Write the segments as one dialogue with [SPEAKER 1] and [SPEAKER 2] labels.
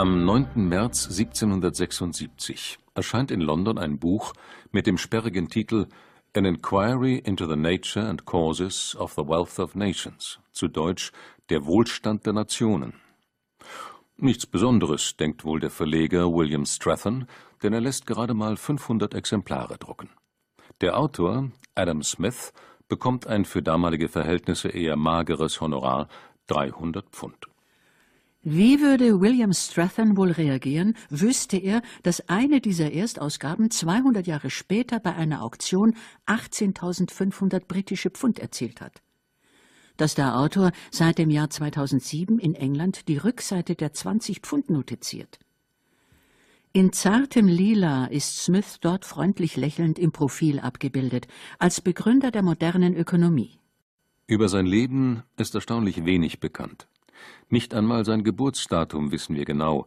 [SPEAKER 1] Am 9. März 1776 erscheint in London ein Buch mit dem sperrigen Titel An Inquiry into the Nature and Causes of the Wealth of Nations, zu deutsch Der Wohlstand der Nationen. Nichts Besonderes, denkt wohl der Verleger William Strathern, denn er lässt gerade mal 500 Exemplare drucken. Der Autor, Adam Smith, bekommt ein für damalige Verhältnisse eher mageres Honorar, 300 Pfund.
[SPEAKER 2] Wie würde William Strathern wohl reagieren, wüsste er, dass eine dieser Erstausgaben 200 Jahre später bei einer Auktion 18.500 britische Pfund erzielt hat? Dass der Autor seit dem Jahr 2007 in England die Rückseite der 20-Pfund-Note ziert. In zartem Lila ist Smith dort freundlich lächelnd im Profil abgebildet, als Begründer der modernen Ökonomie.
[SPEAKER 1] Über sein Leben ist erstaunlich wenig bekannt. Nicht einmal sein Geburtsdatum wissen wir genau,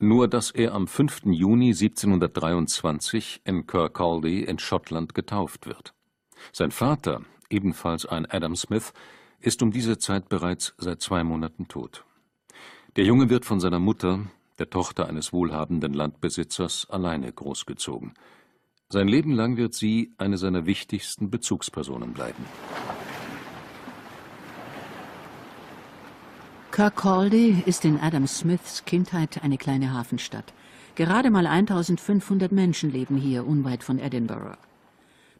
[SPEAKER 1] nur dass er am 5. Juni 1723 in Kirkcaldy in Schottland getauft wird. Sein Vater, ebenfalls ein Adam Smith, ist um diese Zeit bereits seit zwei Monaten tot. Der Junge wird von seiner Mutter, der Tochter eines wohlhabenden Landbesitzers, alleine großgezogen. Sein Leben lang wird sie eine seiner wichtigsten Bezugspersonen bleiben.
[SPEAKER 2] Kirkcaldy ist in Adam Smiths Kindheit eine kleine Hafenstadt. Gerade mal 1500 Menschen leben hier unweit von Edinburgh.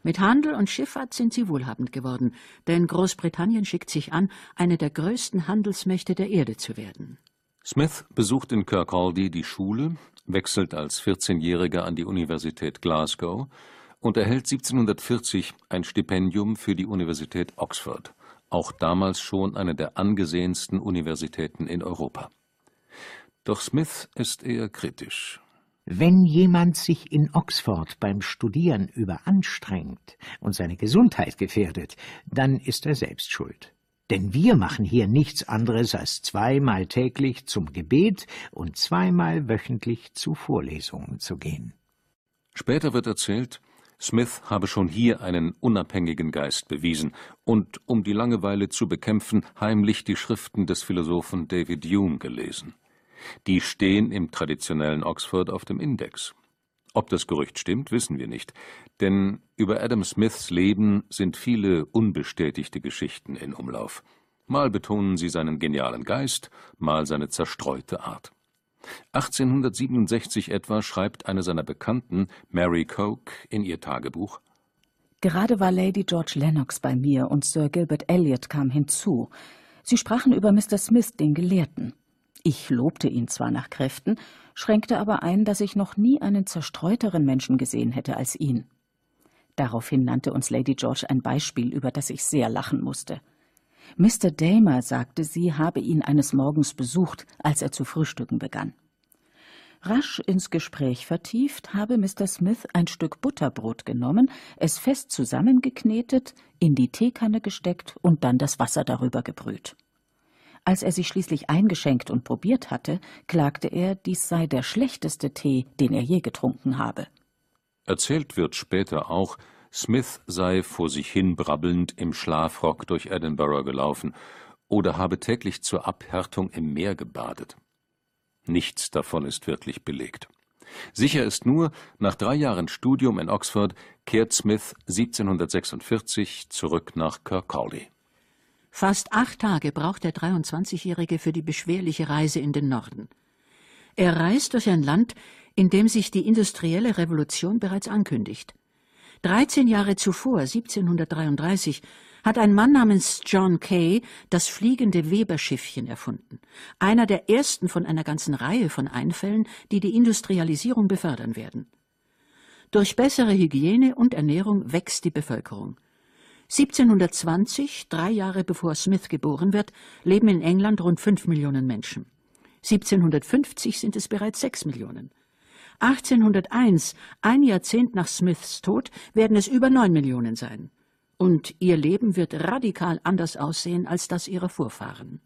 [SPEAKER 2] Mit Handel und Schifffahrt sind sie wohlhabend geworden, denn Großbritannien schickt sich an, eine der größten Handelsmächte der Erde zu werden.
[SPEAKER 1] Smith besucht in Kirkcaldy die Schule, wechselt als 14-Jähriger an die Universität Glasgow und erhält 1740 ein Stipendium für die Universität Oxford auch damals schon eine der angesehensten Universitäten in Europa. Doch Smith ist eher kritisch.
[SPEAKER 3] Wenn jemand sich in Oxford beim Studieren überanstrengt und seine Gesundheit gefährdet, dann ist er selbst schuld. Denn wir machen hier nichts anderes als zweimal täglich zum Gebet und zweimal wöchentlich zu Vorlesungen zu gehen.
[SPEAKER 1] Später wird erzählt, Smith habe schon hier einen unabhängigen Geist bewiesen und, um die Langeweile zu bekämpfen, heimlich die Schriften des Philosophen David Hume gelesen. Die stehen im traditionellen Oxford auf dem Index. Ob das Gerücht stimmt, wissen wir nicht, denn über Adam Smiths Leben sind viele unbestätigte Geschichten in Umlauf. Mal betonen sie seinen genialen Geist, mal seine zerstreute Art. 1867 etwa schreibt eine seiner Bekannten, Mary Coke, in ihr Tagebuch:
[SPEAKER 4] Gerade war Lady George Lennox bei mir und Sir Gilbert Elliot kam hinzu. Sie sprachen über Mr. Smith, den Gelehrten. Ich lobte ihn zwar nach Kräften, schränkte aber ein, dass ich noch nie einen zerstreuteren Menschen gesehen hätte als ihn. Daraufhin nannte uns Lady George ein Beispiel, über das ich sehr lachen musste. Mr. Damer sagte, sie habe ihn eines Morgens besucht, als er zu frühstücken begann. Rasch ins Gespräch vertieft, habe Mr. Smith ein Stück Butterbrot genommen, es fest zusammengeknetet, in die Teekanne gesteckt und dann das Wasser darüber gebrüht. Als er sich schließlich eingeschenkt und probiert hatte, klagte er, dies sei der schlechteste Tee, den er je getrunken habe.
[SPEAKER 1] Erzählt wird später auch, Smith sei vor sich hin brabbelnd im Schlafrock durch Edinburgh gelaufen oder habe täglich zur Abhärtung im Meer gebadet. Nichts davon ist wirklich belegt. Sicher ist nur, nach drei Jahren Studium in Oxford kehrt Smith 1746 zurück nach Kirkcaldy.
[SPEAKER 2] Fast acht Tage braucht der 23-Jährige für die beschwerliche Reise in den Norden. Er reist durch ein Land, in dem sich die industrielle Revolution bereits ankündigt. 13 Jahre zuvor, 1733, hat ein Mann namens John Kay das fliegende Weberschiffchen erfunden, einer der ersten von einer ganzen Reihe von Einfällen, die die Industrialisierung befördern werden. Durch bessere Hygiene und Ernährung wächst die Bevölkerung. 1720, drei Jahre bevor Smith geboren wird, leben in England rund fünf Millionen Menschen. 1750 sind es bereits sechs Millionen. 1801, ein Jahrzehnt nach Smiths Tod, werden es über neun Millionen sein. Und ihr Leben wird radikal anders aussehen als das ihrer Vorfahren.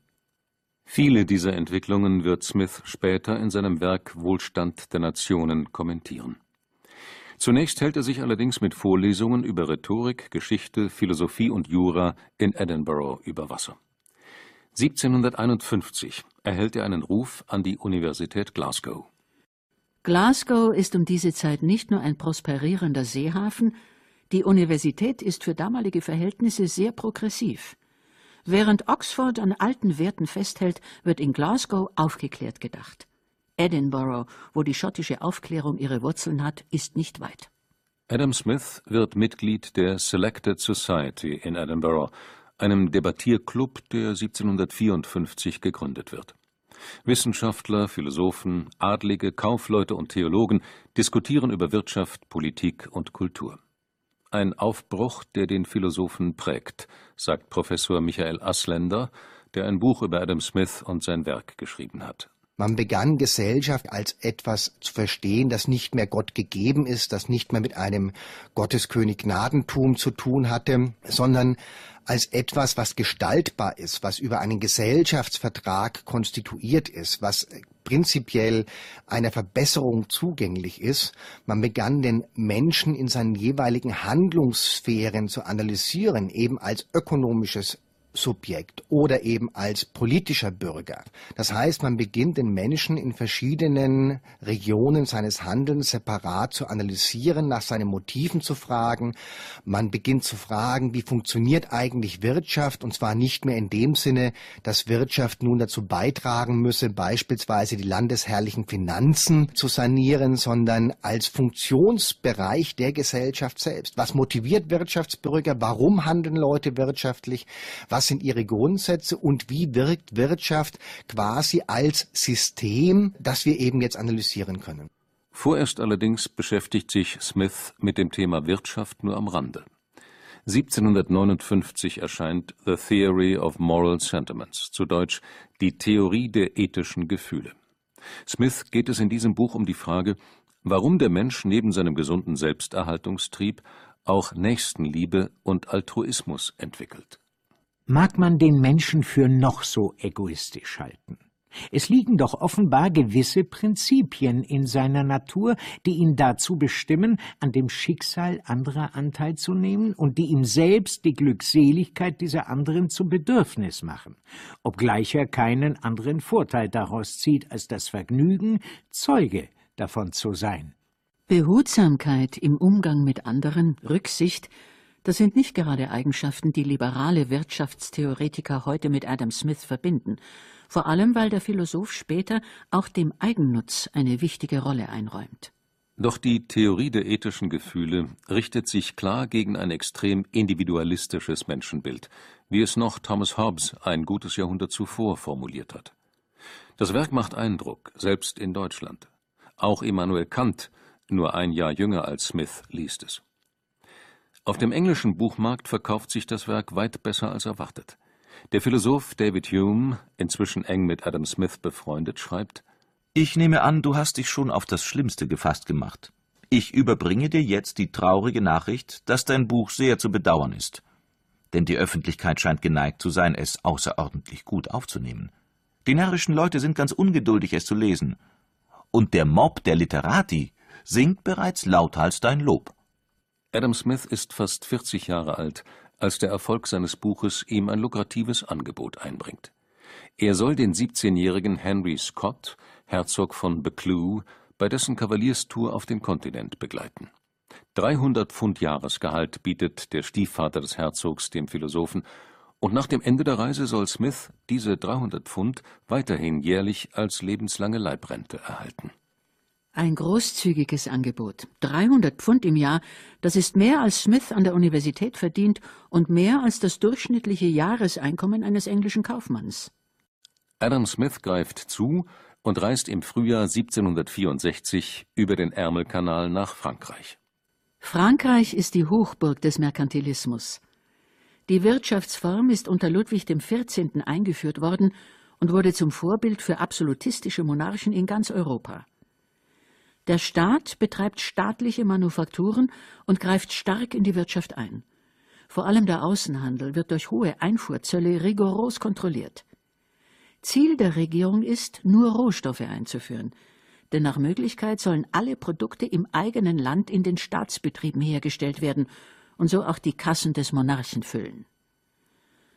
[SPEAKER 1] Viele dieser Entwicklungen wird Smith später in seinem Werk Wohlstand der Nationen kommentieren. Zunächst hält er sich allerdings mit Vorlesungen über Rhetorik, Geschichte, Philosophie und Jura in Edinburgh über Wasser. 1751 erhält er einen Ruf an die Universität Glasgow.
[SPEAKER 2] Glasgow ist um diese Zeit nicht nur ein prosperierender Seehafen, die Universität ist für damalige Verhältnisse sehr progressiv. Während Oxford an alten Werten festhält, wird in Glasgow aufgeklärt gedacht. Edinburgh, wo die schottische Aufklärung ihre Wurzeln hat, ist nicht weit.
[SPEAKER 1] Adam Smith wird Mitglied der Selected Society in Edinburgh, einem Debattierclub, der 1754 gegründet wird. Wissenschaftler, Philosophen, Adlige, Kaufleute und Theologen diskutieren über Wirtschaft, Politik und Kultur. Ein Aufbruch, der den Philosophen prägt, sagt Professor Michael Asländer, der ein Buch über Adam Smith und sein Werk geschrieben hat.
[SPEAKER 5] Man begann Gesellschaft als etwas zu verstehen, das nicht mehr Gott gegeben ist, das nicht mehr mit einem Gotteskönig Gnadentum zu tun hatte, sondern als etwas, was gestaltbar ist, was über einen Gesellschaftsvertrag konstituiert ist, was prinzipiell einer Verbesserung zugänglich ist. Man begann den Menschen in seinen jeweiligen Handlungssphären zu analysieren, eben als ökonomisches Subjekt oder eben als politischer Bürger. Das heißt, man beginnt den Menschen in verschiedenen Regionen seines Handelns separat zu analysieren, nach seinen Motiven zu fragen. Man beginnt zu fragen, wie funktioniert eigentlich Wirtschaft und zwar nicht mehr in dem Sinne, dass Wirtschaft nun dazu beitragen müsse, beispielsweise die landesherrlichen Finanzen zu sanieren, sondern als Funktionsbereich der Gesellschaft selbst. Was motiviert Wirtschaftsbürger? Warum handeln Leute wirtschaftlich? Was sind ihre Grundsätze und wie wirkt Wirtschaft quasi als System, das wir eben jetzt analysieren können.
[SPEAKER 1] Vorerst allerdings beschäftigt sich Smith mit dem Thema Wirtschaft nur am Rande. 1759 erscheint The Theory of Moral Sentiments, zu Deutsch Die Theorie der ethischen Gefühle. Smith geht es in diesem Buch um die Frage, warum der Mensch neben seinem gesunden Selbsterhaltungstrieb auch Nächstenliebe und Altruismus entwickelt
[SPEAKER 3] mag man den Menschen für noch so egoistisch halten. Es liegen doch offenbar gewisse Prinzipien in seiner Natur, die ihn dazu bestimmen, an dem Schicksal anderer Anteil zu nehmen und die ihm selbst die Glückseligkeit dieser anderen zum Bedürfnis machen, obgleich er keinen anderen Vorteil daraus zieht, als das Vergnügen, Zeuge davon zu sein.
[SPEAKER 2] Behutsamkeit im Umgang mit anderen, Rücksicht, das sind nicht gerade Eigenschaften, die liberale Wirtschaftstheoretiker heute mit Adam Smith verbinden, vor allem weil der Philosoph später auch dem Eigennutz eine wichtige Rolle einräumt.
[SPEAKER 1] Doch die Theorie der ethischen Gefühle richtet sich klar gegen ein extrem individualistisches Menschenbild, wie es noch Thomas Hobbes ein gutes Jahrhundert zuvor formuliert hat. Das Werk macht Eindruck, selbst in Deutschland. Auch Immanuel Kant, nur ein Jahr jünger als Smith, liest es. Auf dem englischen Buchmarkt verkauft sich das Werk weit besser als erwartet. Der Philosoph David Hume, inzwischen eng mit Adam Smith befreundet, schreibt
[SPEAKER 6] Ich nehme an, du hast dich schon auf das Schlimmste gefasst gemacht. Ich überbringe dir jetzt die traurige Nachricht, dass dein Buch sehr zu bedauern ist. Denn die Öffentlichkeit scheint geneigt zu sein, es außerordentlich gut aufzunehmen. Die närrischen Leute sind ganz ungeduldig, es zu lesen. Und der Mob der Literati singt bereits lauthals dein Lob.
[SPEAKER 1] Adam Smith ist fast 40 Jahre alt, als der Erfolg seines Buches ihm ein lukratives Angebot einbringt. Er soll den 17-jährigen Henry Scott, Herzog von Buccleuch, bei dessen Kavalierstour auf den Kontinent begleiten. 300 Pfund Jahresgehalt bietet der Stiefvater des Herzogs dem Philosophen, und nach dem Ende der Reise soll Smith diese 300 Pfund weiterhin jährlich als lebenslange Leibrente erhalten
[SPEAKER 2] ein großzügiges Angebot. 300 Pfund im Jahr, das ist mehr als Smith an der Universität verdient und mehr als das durchschnittliche Jahreseinkommen eines englischen Kaufmanns.
[SPEAKER 1] Adam Smith greift zu und reist im Frühjahr 1764 über den Ärmelkanal nach Frankreich.
[SPEAKER 2] Frankreich ist die Hochburg des Merkantilismus. Die Wirtschaftsform ist unter Ludwig XIV. eingeführt worden und wurde zum Vorbild für absolutistische Monarchen in ganz Europa. Der Staat betreibt staatliche Manufakturen und greift stark in die Wirtschaft ein. Vor allem der Außenhandel wird durch hohe Einfuhrzölle rigoros kontrolliert. Ziel der Regierung ist, nur Rohstoffe einzuführen, denn nach Möglichkeit sollen alle Produkte im eigenen Land in den Staatsbetrieben hergestellt werden und so auch die Kassen des Monarchen füllen.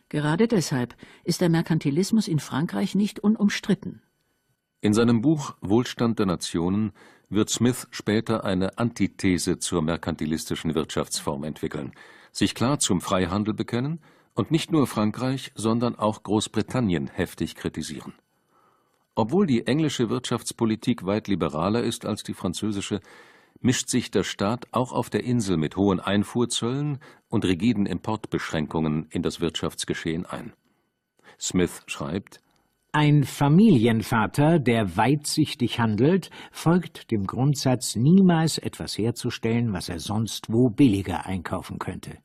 [SPEAKER 2] Gerade deshalb ist der Merkantilismus in Frankreich nicht unumstritten.
[SPEAKER 1] In seinem Buch Wohlstand der Nationen wird Smith später eine Antithese zur merkantilistischen Wirtschaftsform entwickeln, sich klar zum Freihandel bekennen und nicht nur Frankreich, sondern auch Großbritannien heftig kritisieren. Obwohl die englische Wirtschaftspolitik weit liberaler ist als die französische, mischt sich der Staat auch auf der Insel mit hohen Einfuhrzöllen und rigiden Importbeschränkungen in das Wirtschaftsgeschehen ein. Smith schreibt
[SPEAKER 3] Ein Familienvater, der weitsichtig handelt, folgt dem Grundsatz, niemals etwas herzustellen, was er sonst wo billiger einkaufen könnte.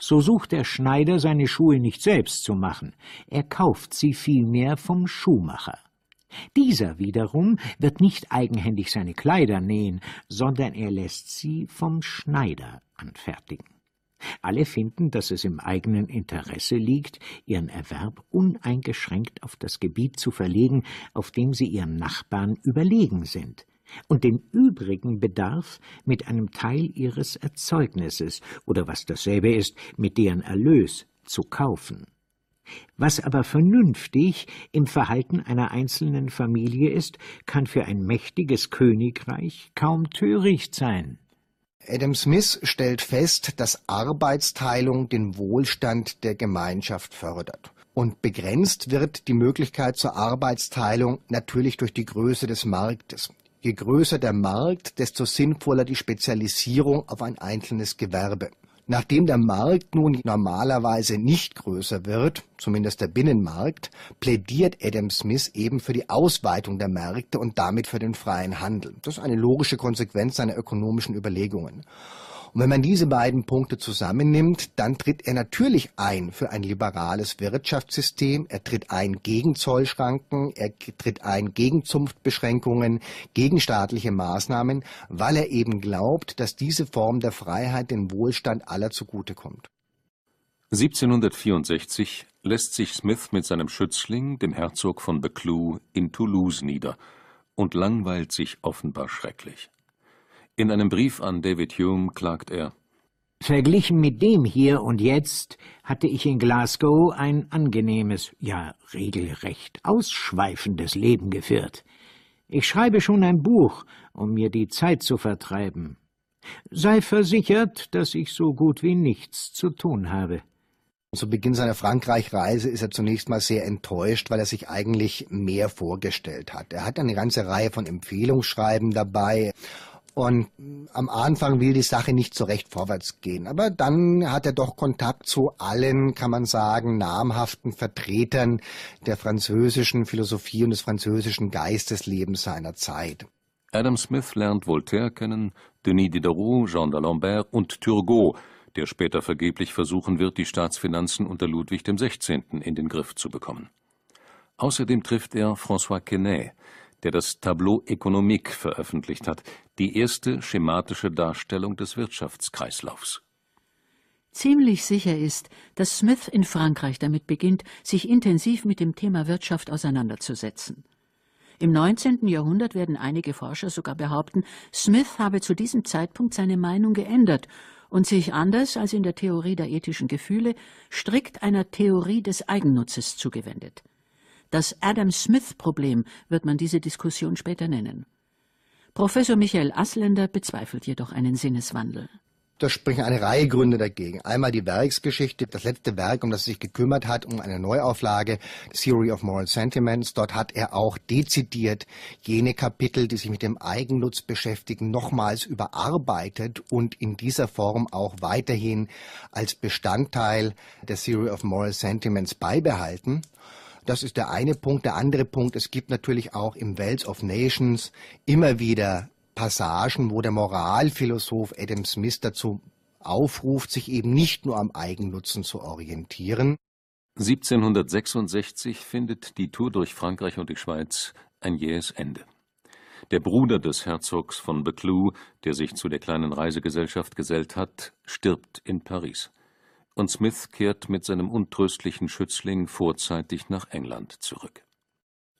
[SPEAKER 3] So sucht der Schneider seine Schuhe nicht selbst zu machen, er kauft sie vielmehr vom Schuhmacher. Dieser wiederum wird nicht eigenhändig seine Kleider nähen, sondern er lässt sie vom Schneider anfertigen. Alle finden, dass es im eigenen Interesse liegt, ihren Erwerb uneingeschränkt auf das Gebiet zu verlegen, auf dem sie ihren Nachbarn überlegen sind, und den übrigen Bedarf mit einem Teil ihres Erzeugnisses oder was dasselbe ist, mit deren Erlös zu kaufen. Was aber vernünftig im Verhalten einer einzelnen Familie ist, kann für ein mächtiges Königreich kaum töricht sein.
[SPEAKER 5] Adam Smith stellt fest, dass Arbeitsteilung den Wohlstand der Gemeinschaft fördert. Und begrenzt wird die Möglichkeit zur Arbeitsteilung natürlich durch die Größe des Marktes. Je größer der Markt, desto sinnvoller die Spezialisierung auf ein einzelnes Gewerbe. Nachdem der Markt nun normalerweise nicht größer wird, zumindest der Binnenmarkt, plädiert Adam Smith eben für die Ausweitung der Märkte und damit für den freien Handel. Das ist eine logische Konsequenz seiner ökonomischen Überlegungen. Und wenn man diese beiden Punkte zusammennimmt, dann tritt er natürlich ein für ein liberales Wirtschaftssystem, er tritt ein gegen Zollschranken, er tritt ein gegen Zunftbeschränkungen, gegen staatliche Maßnahmen, weil er eben glaubt, dass diese Form der Freiheit den Wohlstand aller zugutekommt.
[SPEAKER 1] 1764 lässt sich Smith mit seinem Schützling, dem Herzog von Buccleuch, in Toulouse nieder und langweilt sich offenbar schrecklich. In einem Brief an David Hume klagt er
[SPEAKER 3] Verglichen mit dem hier und jetzt hatte ich in Glasgow ein angenehmes, ja regelrecht ausschweifendes Leben geführt. Ich schreibe schon ein Buch, um mir die Zeit zu vertreiben. Sei versichert, dass ich so gut wie nichts zu tun habe.
[SPEAKER 5] Zu Beginn seiner Frankreich-Reise ist er zunächst mal sehr enttäuscht, weil er sich eigentlich mehr vorgestellt hat. Er hat eine ganze Reihe von Empfehlungsschreiben dabei und am Anfang will die Sache nicht so recht vorwärts gehen. Aber dann hat er doch Kontakt zu allen, kann man sagen, namhaften Vertretern der französischen Philosophie und des französischen Geisteslebens seiner Zeit.
[SPEAKER 1] Adam Smith lernt Voltaire kennen, Denis Diderot, Jean d'Alembert und Turgot, der später vergeblich versuchen wird, die Staatsfinanzen unter Ludwig XVI. in den Griff zu bekommen. Außerdem trifft er François Quesnay, der das Tableau économique veröffentlicht hat, die erste schematische Darstellung des Wirtschaftskreislaufs.
[SPEAKER 2] Ziemlich sicher ist, dass Smith in Frankreich damit beginnt, sich intensiv mit dem Thema Wirtschaft auseinanderzusetzen. Im 19. Jahrhundert werden einige Forscher sogar behaupten, Smith habe zu diesem Zeitpunkt seine Meinung geändert und sich anders als in der Theorie der ethischen Gefühle strikt einer Theorie des Eigennutzes zugewendet. Das Adam-Smith-Problem wird man diese Diskussion später nennen. Professor Michael Asländer bezweifelt jedoch einen Sinneswandel.
[SPEAKER 5] Da sprechen eine Reihe Gründe dagegen. Einmal die Werksgeschichte, das letzte Werk, um das er sich gekümmert hat, um eine Neuauflage, Theory of Moral Sentiments. Dort hat er auch dezidiert jene Kapitel, die sich mit dem Eigennutz beschäftigen, nochmals überarbeitet und in dieser Form auch weiterhin als Bestandteil der Theory of Moral Sentiments beibehalten. Das ist der eine Punkt. Der andere Punkt, es gibt natürlich auch im Wealth of Nations immer wieder Passagen, wo der Moralphilosoph Adam Smith dazu aufruft, sich eben nicht nur am Eigennutzen zu orientieren.
[SPEAKER 1] 1766 findet die Tour durch Frankreich und die Schweiz ein jähes Ende. Der Bruder des Herzogs von Buccleuch, der sich zu der kleinen Reisegesellschaft gesellt hat, stirbt in Paris und Smith kehrt mit seinem untröstlichen Schützling vorzeitig nach England zurück.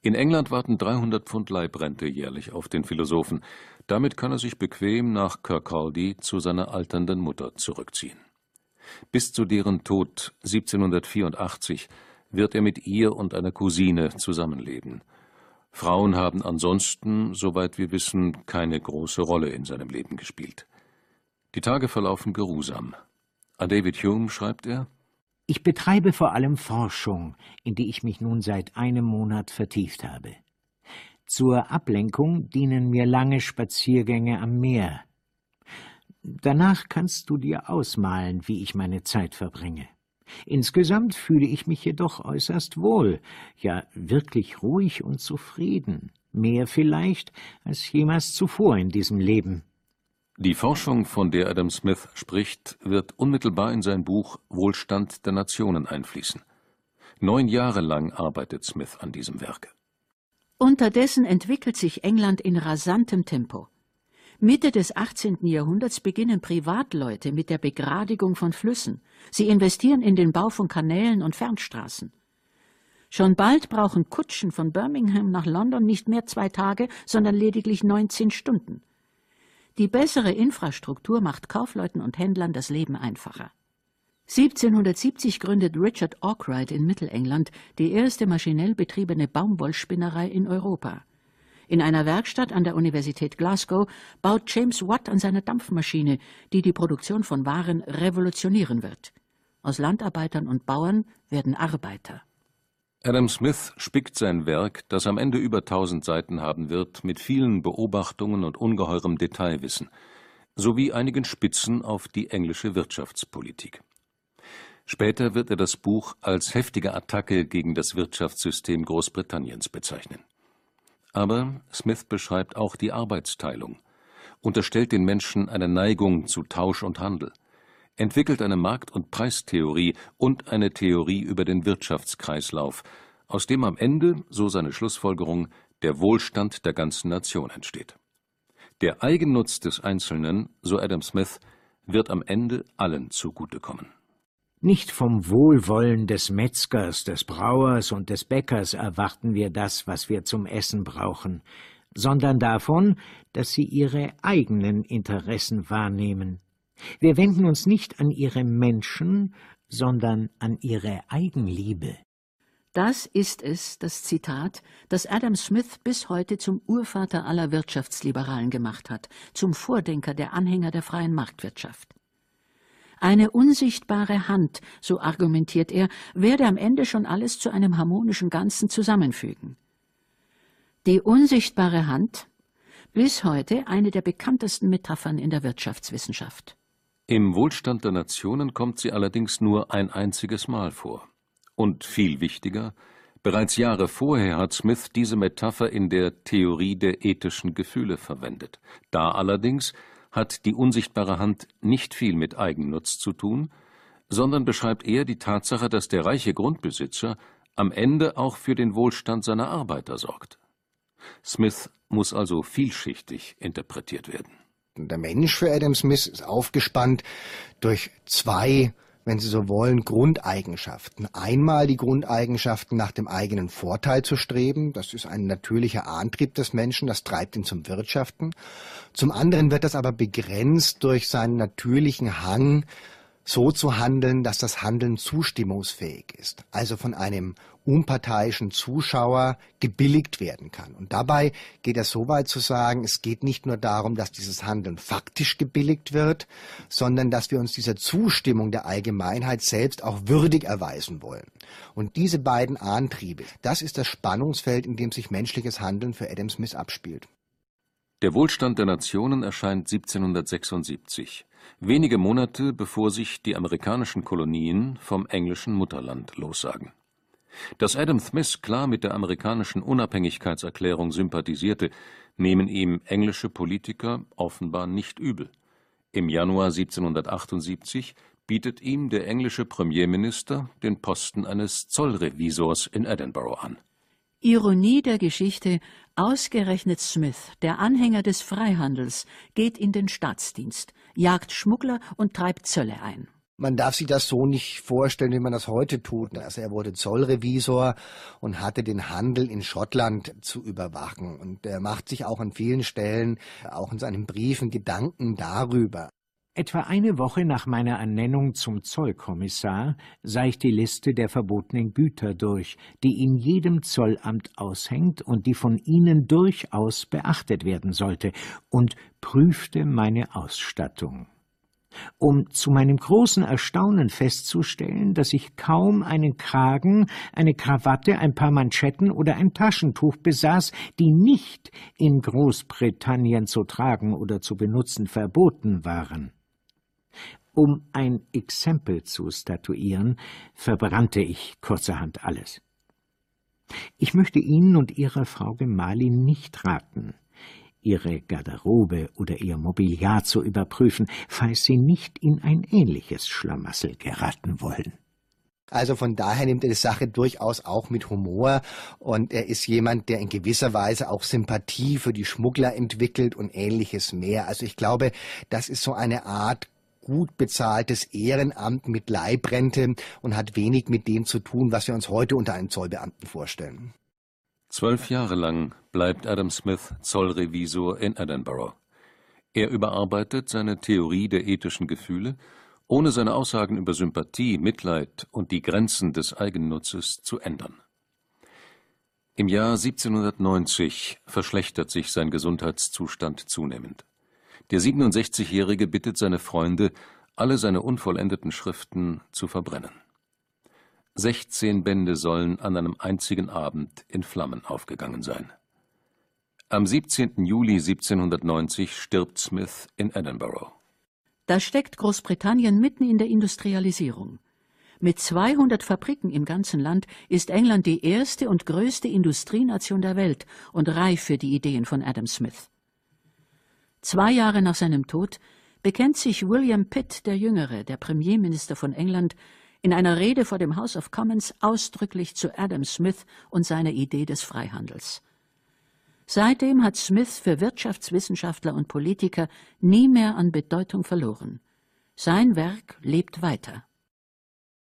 [SPEAKER 1] In England warten 300 Pfund Leibrente jährlich auf den Philosophen. Damit kann er sich bequem nach Kirkcaldy zu seiner alternden Mutter zurückziehen. Bis zu deren Tod 1784 wird er mit ihr und einer Cousine zusammenleben. Frauen haben ansonsten, soweit wir wissen, keine große Rolle in seinem Leben gespielt. Die Tage verlaufen geruhsam. An David Hume schreibt er
[SPEAKER 3] Ich betreibe vor allem Forschung, in die ich mich nun seit einem Monat vertieft habe. Zur Ablenkung dienen mir lange Spaziergänge am Meer. Danach kannst du dir ausmalen, wie ich meine Zeit verbringe. Insgesamt fühle ich mich jedoch äußerst wohl, ja wirklich ruhig und zufrieden, mehr vielleicht als jemals zuvor in diesem Leben.
[SPEAKER 1] Die Forschung, von der Adam Smith spricht, wird unmittelbar in sein Buch Wohlstand der Nationen einfließen. Neun Jahre lang arbeitet Smith an diesem Werk.
[SPEAKER 2] Unterdessen entwickelt sich England in rasantem Tempo. Mitte des 18. Jahrhunderts beginnen Privatleute mit der Begradigung von Flüssen. Sie investieren in den Bau von Kanälen und Fernstraßen. Schon bald brauchen Kutschen von Birmingham nach London nicht mehr zwei Tage, sondern lediglich 19 Stunden. Die bessere Infrastruktur macht Kaufleuten und Händlern das Leben einfacher. 1770 gründet Richard Arkwright in Mittelengland die erste maschinell betriebene Baumwollspinnerei in Europa. In einer Werkstatt an der Universität Glasgow baut James Watt an seiner Dampfmaschine, die die Produktion von Waren revolutionieren wird. Aus Landarbeitern und Bauern werden Arbeiter.
[SPEAKER 1] Adam Smith spickt sein Werk, das am Ende über tausend Seiten haben wird, mit vielen Beobachtungen und ungeheurem Detailwissen, sowie einigen Spitzen auf die englische Wirtschaftspolitik. Später wird er das Buch als heftige Attacke gegen das Wirtschaftssystem Großbritanniens bezeichnen. Aber Smith beschreibt auch die Arbeitsteilung, unterstellt den Menschen eine Neigung zu Tausch und Handel, entwickelt eine Markt- und Preistheorie und eine Theorie über den Wirtschaftskreislauf, aus dem am Ende, so seine Schlussfolgerung, der Wohlstand der ganzen Nation entsteht. Der Eigennutz des Einzelnen, so Adam Smith, wird am Ende allen zugutekommen.
[SPEAKER 3] Nicht vom Wohlwollen des Metzgers, des Brauers und des Bäckers erwarten wir das, was wir zum Essen brauchen, sondern davon, dass sie ihre eigenen Interessen wahrnehmen. Wir wenden uns nicht an ihre Menschen, sondern an ihre Eigenliebe.
[SPEAKER 2] Das ist es, das Zitat, das Adam Smith bis heute zum Urvater aller Wirtschaftsliberalen gemacht hat, zum Vordenker der Anhänger der freien Marktwirtschaft. Eine unsichtbare Hand, so argumentiert er, werde am Ende schon alles zu einem harmonischen Ganzen zusammenfügen. Die unsichtbare Hand, bis heute eine der bekanntesten Metaphern in der Wirtschaftswissenschaft.
[SPEAKER 1] Im Wohlstand der Nationen kommt sie allerdings nur ein einziges Mal vor. Und viel wichtiger, bereits Jahre vorher hat Smith diese Metapher in der Theorie der ethischen Gefühle verwendet. Da allerdings hat die unsichtbare Hand nicht viel mit Eigennutz zu tun, sondern beschreibt eher die Tatsache, dass der reiche Grundbesitzer am Ende auch für den Wohlstand seiner Arbeiter sorgt. Smith muss also vielschichtig interpretiert werden.
[SPEAKER 5] Der Mensch für Adam Smith ist aufgespannt durch zwei wenn Sie so wollen, Grundeigenschaften. Einmal die Grundeigenschaften nach dem eigenen Vorteil zu streben. Das ist ein natürlicher Antrieb des Menschen. Das treibt ihn zum Wirtschaften. Zum anderen wird das aber begrenzt durch seinen natürlichen Hang, so zu handeln, dass das Handeln zustimmungsfähig ist, also von einem unparteiischen Zuschauer gebilligt werden kann. Und dabei geht er so weit zu sagen, es geht nicht nur darum, dass dieses Handeln faktisch gebilligt wird, sondern dass wir uns dieser Zustimmung der Allgemeinheit selbst auch würdig erweisen wollen. Und diese beiden Antriebe, das ist das Spannungsfeld, in dem sich menschliches Handeln für Adam Smith abspielt.
[SPEAKER 1] Der Wohlstand der Nationen erscheint 1776, wenige Monate bevor sich die amerikanischen Kolonien vom englischen Mutterland lossagen. Dass Adam Smith klar mit der amerikanischen Unabhängigkeitserklärung sympathisierte, nehmen ihm englische Politiker offenbar nicht übel. Im Januar 1778 bietet ihm der englische Premierminister den Posten eines Zollrevisors in Edinburgh an.
[SPEAKER 2] Ironie der Geschichte, ausgerechnet Smith, der Anhänger des Freihandels, geht in den Staatsdienst, jagt Schmuggler und treibt Zölle ein.
[SPEAKER 5] Man darf sich das so nicht vorstellen, wie man das heute tut. Also er wurde Zollrevisor und hatte den Handel in Schottland zu überwachen. Und er macht sich auch an vielen Stellen, auch in seinen Briefen, Gedanken darüber.
[SPEAKER 3] Etwa eine Woche nach meiner Ernennung zum Zollkommissar sah ich die Liste der verbotenen Güter durch, die in jedem Zollamt aushängt und die von Ihnen durchaus beachtet werden sollte, und prüfte meine Ausstattung um zu meinem großen Erstaunen festzustellen, dass ich kaum einen Kragen, eine Krawatte, ein paar Manschetten oder ein Taschentuch besaß, die nicht in Großbritannien zu tragen oder zu benutzen verboten waren. Um ein Exempel zu statuieren, verbrannte ich kurzerhand alles. Ich möchte Ihnen und Ihrer Frau Gemahlin nicht raten, Ihre Garderobe oder Ihr Mobiliar zu überprüfen, falls Sie nicht in ein ähnliches Schlamassel geraten wollen.
[SPEAKER 5] Also von daher nimmt er die Sache durchaus auch mit Humor und er ist jemand, der in gewisser Weise auch Sympathie für die Schmuggler entwickelt und ähnliches mehr. Also ich glaube, das ist so eine Art gut bezahltes Ehrenamt mit Leibrente und hat wenig mit dem zu tun, was wir uns heute unter einem Zollbeamten vorstellen.
[SPEAKER 1] Zwölf Jahre lang bleibt Adam Smith Zollrevisor in Edinburgh. Er überarbeitet seine Theorie der ethischen Gefühle, ohne seine Aussagen über Sympathie, Mitleid und die Grenzen des Eigennutzes zu ändern. Im Jahr 1790 verschlechtert sich sein Gesundheitszustand zunehmend. Der 67-Jährige bittet seine Freunde, alle seine unvollendeten Schriften zu verbrennen. Sechzehn Bände sollen an einem einzigen Abend in Flammen aufgegangen sein. Am 17. Juli 1790 stirbt Smith in Edinburgh.
[SPEAKER 2] Da steckt Großbritannien mitten in der Industrialisierung. Mit 200 Fabriken im ganzen Land ist England die erste und größte Industrienation der Welt und reif für die Ideen von Adam Smith. Zwei Jahre nach seinem Tod bekennt sich William Pitt der Jüngere, der Premierminister von England, in einer Rede vor dem House of Commons ausdrücklich zu Adam Smith und seiner Idee des Freihandels. Seitdem hat Smith für Wirtschaftswissenschaftler und Politiker nie mehr an Bedeutung verloren. Sein Werk lebt weiter.